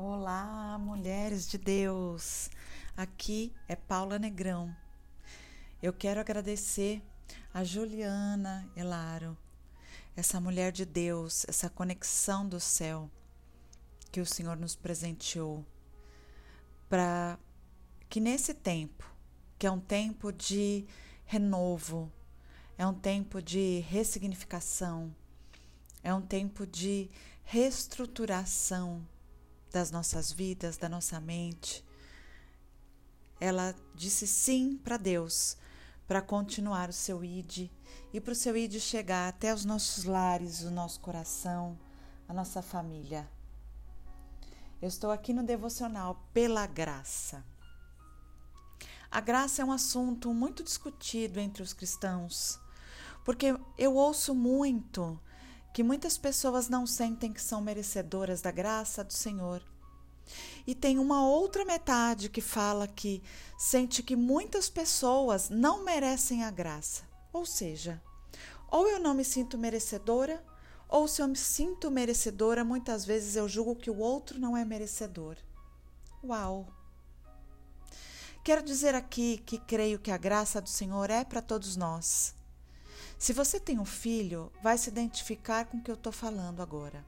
Olá, mulheres de Deus! Aqui é Paula Negrão. Eu quero agradecer a Juliana Elaro, essa mulher de Deus, essa conexão do céu que o Senhor nos presenteou, para que nesse tempo, que é um tempo de renovo, é um tempo de ressignificação, é um tempo de reestruturação das nossas vidas, da nossa mente. Ela disse sim para Deus para continuar o seu id e para o seu id chegar até os nossos lares, o nosso coração, a nossa família. Eu estou aqui no devocional pela graça. A graça é um assunto muito discutido entre os cristãos, porque eu ouço muito que muitas pessoas não sentem que são merecedoras da graça do Senhor. E tem uma outra metade que fala que sente que muitas pessoas não merecem a graça. Ou seja, ou eu não me sinto merecedora, ou se eu me sinto merecedora, muitas vezes eu julgo que o outro não é merecedor. Uau! Quero dizer aqui que creio que a graça do Senhor é para todos nós. Se você tem um filho, vai se identificar com o que eu estou falando agora.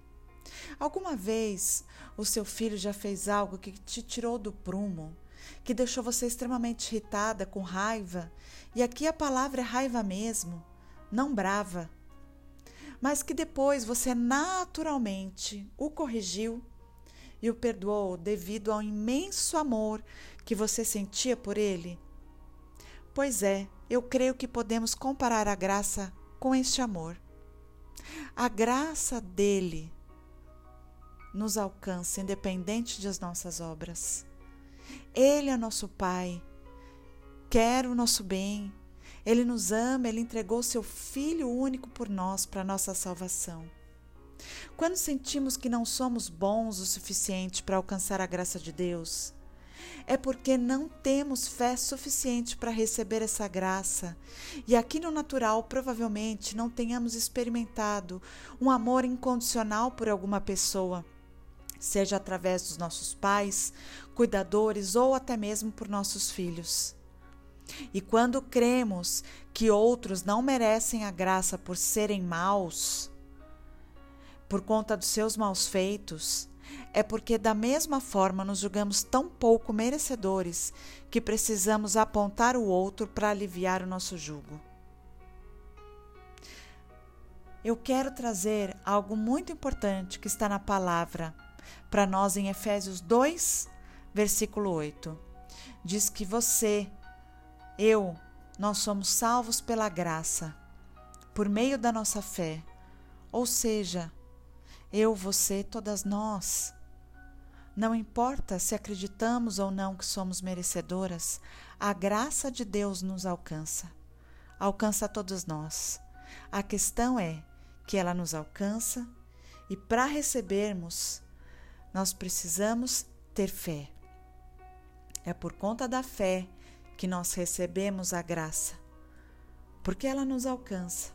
Alguma vez o seu filho já fez algo que te tirou do prumo, que deixou você extremamente irritada, com raiva, e aqui a palavra é raiva mesmo, não brava, mas que depois você naturalmente o corrigiu e o perdoou devido ao imenso amor que você sentia por ele? Pois é, eu creio que podemos comparar a graça com este amor. A graça dele nos alcança, independente das nossas obras. Ele é nosso Pai, quer o nosso bem, ele nos ama, ele entregou seu Filho único por nós, para nossa salvação. Quando sentimos que não somos bons o suficiente para alcançar a graça de Deus, é porque não temos fé suficiente para receber essa graça. E aqui no natural, provavelmente, não tenhamos experimentado um amor incondicional por alguma pessoa, seja através dos nossos pais, cuidadores ou até mesmo por nossos filhos. E quando cremos que outros não merecem a graça por serem maus, por conta dos seus maus feitos, é porque, da mesma forma, nos julgamos tão pouco merecedores que precisamos apontar o outro para aliviar o nosso jugo. Eu quero trazer algo muito importante que está na palavra para nós em Efésios 2, versículo 8. Diz que você, eu, nós somos salvos pela graça, por meio da nossa fé. Ou seja, eu, você, todas nós. Não importa se acreditamos ou não que somos merecedoras, a graça de Deus nos alcança. Alcança todos nós. A questão é que ela nos alcança e para recebermos, nós precisamos ter fé. É por conta da fé que nós recebemos a graça, porque ela nos alcança.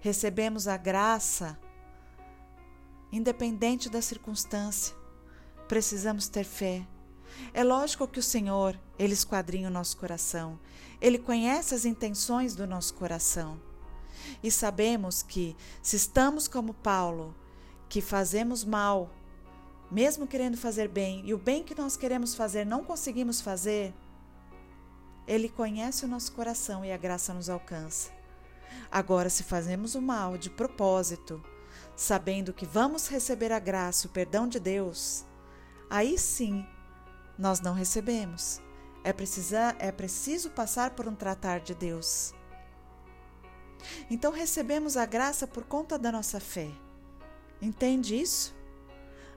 Recebemos a graça independente da circunstância. Precisamos ter fé. É lógico que o Senhor, Ele esquadrinha o nosso coração. Ele conhece as intenções do nosso coração. E sabemos que, se estamos como Paulo, que fazemos mal, mesmo querendo fazer bem, e o bem que nós queremos fazer não conseguimos fazer, Ele conhece o nosso coração e a graça nos alcança. Agora, se fazemos o mal de propósito, sabendo que vamos receber a graça, o perdão de Deus, aí sim nós não recebemos. É, precisa, é preciso passar por um tratar de Deus. Então recebemos a graça por conta da nossa fé. Entende isso?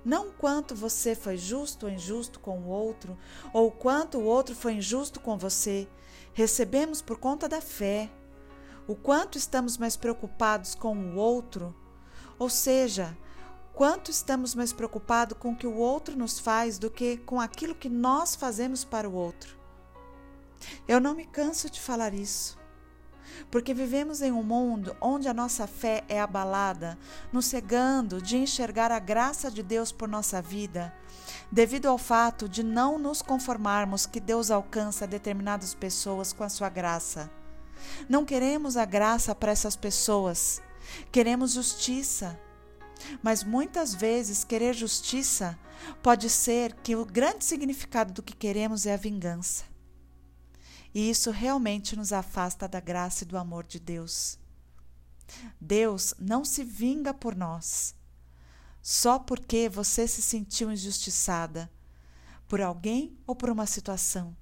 Não quanto você foi justo ou injusto com o outro, ou quanto o outro foi injusto com você. Recebemos por conta da fé. O quanto estamos mais preocupados com o outro ou seja, quanto estamos mais preocupados com o que o outro nos faz do que com aquilo que nós fazemos para o outro. Eu não me canso de falar isso. porque vivemos em um mundo onde a nossa fé é abalada, nos cegando de enxergar a graça de Deus por nossa vida, devido ao fato de não nos conformarmos que Deus alcança determinadas pessoas com a sua graça. Não queremos a graça para essas pessoas, queremos justiça. Mas muitas vezes querer justiça pode ser que o grande significado do que queremos é a vingança. E isso realmente nos afasta da graça e do amor de Deus. Deus não se vinga por nós só porque você se sentiu injustiçada por alguém ou por uma situação.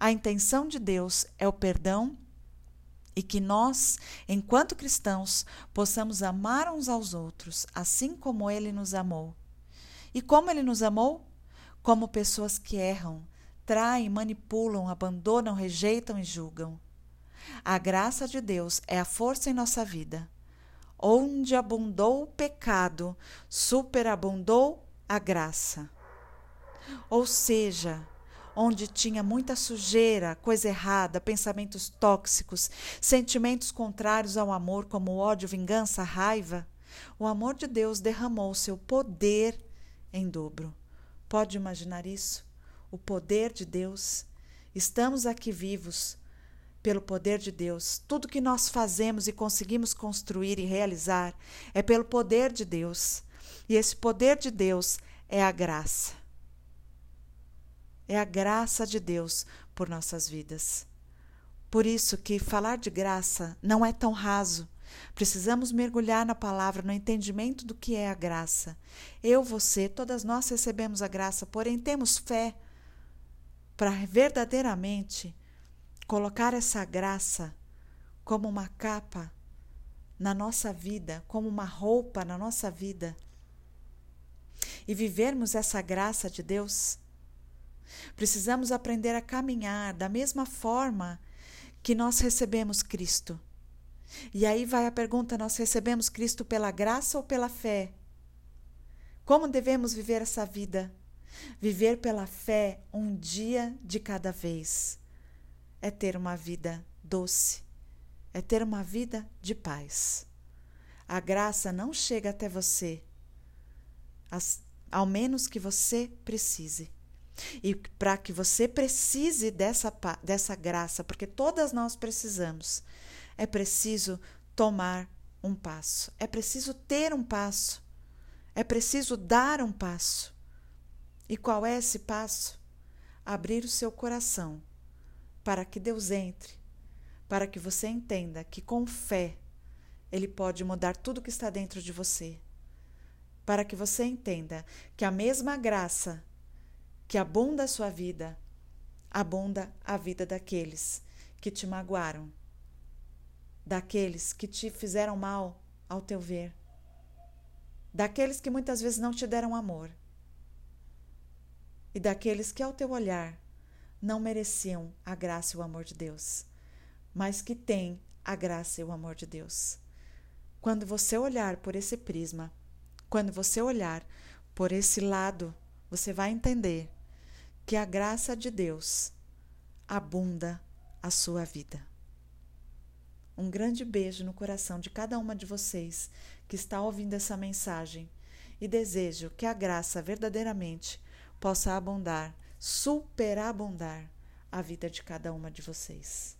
A intenção de Deus é o perdão e que nós, enquanto cristãos, possamos amar uns aos outros, assim como Ele nos amou. E como Ele nos amou? Como pessoas que erram, traem, manipulam, abandonam, rejeitam e julgam. A graça de Deus é a força em nossa vida. Onde abundou o pecado, superabundou a graça. Ou seja, onde tinha muita sujeira, coisa errada, pensamentos tóxicos, sentimentos contrários ao amor, como ódio, vingança, raiva, o amor de Deus derramou seu poder em dobro. Pode imaginar isso? O poder de Deus. Estamos aqui vivos pelo poder de Deus. Tudo que nós fazemos e conseguimos construir e realizar é pelo poder de Deus. E esse poder de Deus é a graça é a graça de Deus por nossas vidas. Por isso que falar de graça não é tão raso. Precisamos mergulhar na palavra, no entendimento do que é a graça. Eu, você, todas nós recebemos a graça, porém temos fé para verdadeiramente colocar essa graça como uma capa na nossa vida, como uma roupa na nossa vida e vivermos essa graça de Deus Precisamos aprender a caminhar da mesma forma que nós recebemos Cristo. E aí vai a pergunta: nós recebemos Cristo pela graça ou pela fé? Como devemos viver essa vida? Viver pela fé um dia de cada vez é ter uma vida doce, é ter uma vida de paz. A graça não chega até você, ao menos que você precise. E para que você precise dessa, dessa graça, porque todas nós precisamos, é preciso tomar um passo, é preciso ter um passo, é preciso dar um passo. E qual é esse passo? Abrir o seu coração para que Deus entre, para que você entenda que com fé Ele pode mudar tudo que está dentro de você. Para que você entenda que a mesma graça que abunda a sua vida, abunda a vida daqueles que te magoaram, daqueles que te fizeram mal ao teu ver, daqueles que muitas vezes não te deram amor e daqueles que ao teu olhar não mereciam a graça e o amor de Deus, mas que têm a graça e o amor de Deus. Quando você olhar por esse prisma, quando você olhar por esse lado, você vai entender que a graça de Deus abunda a sua vida. Um grande beijo no coração de cada uma de vocês que está ouvindo essa mensagem e desejo que a graça verdadeiramente possa abundar, superabundar a vida de cada uma de vocês.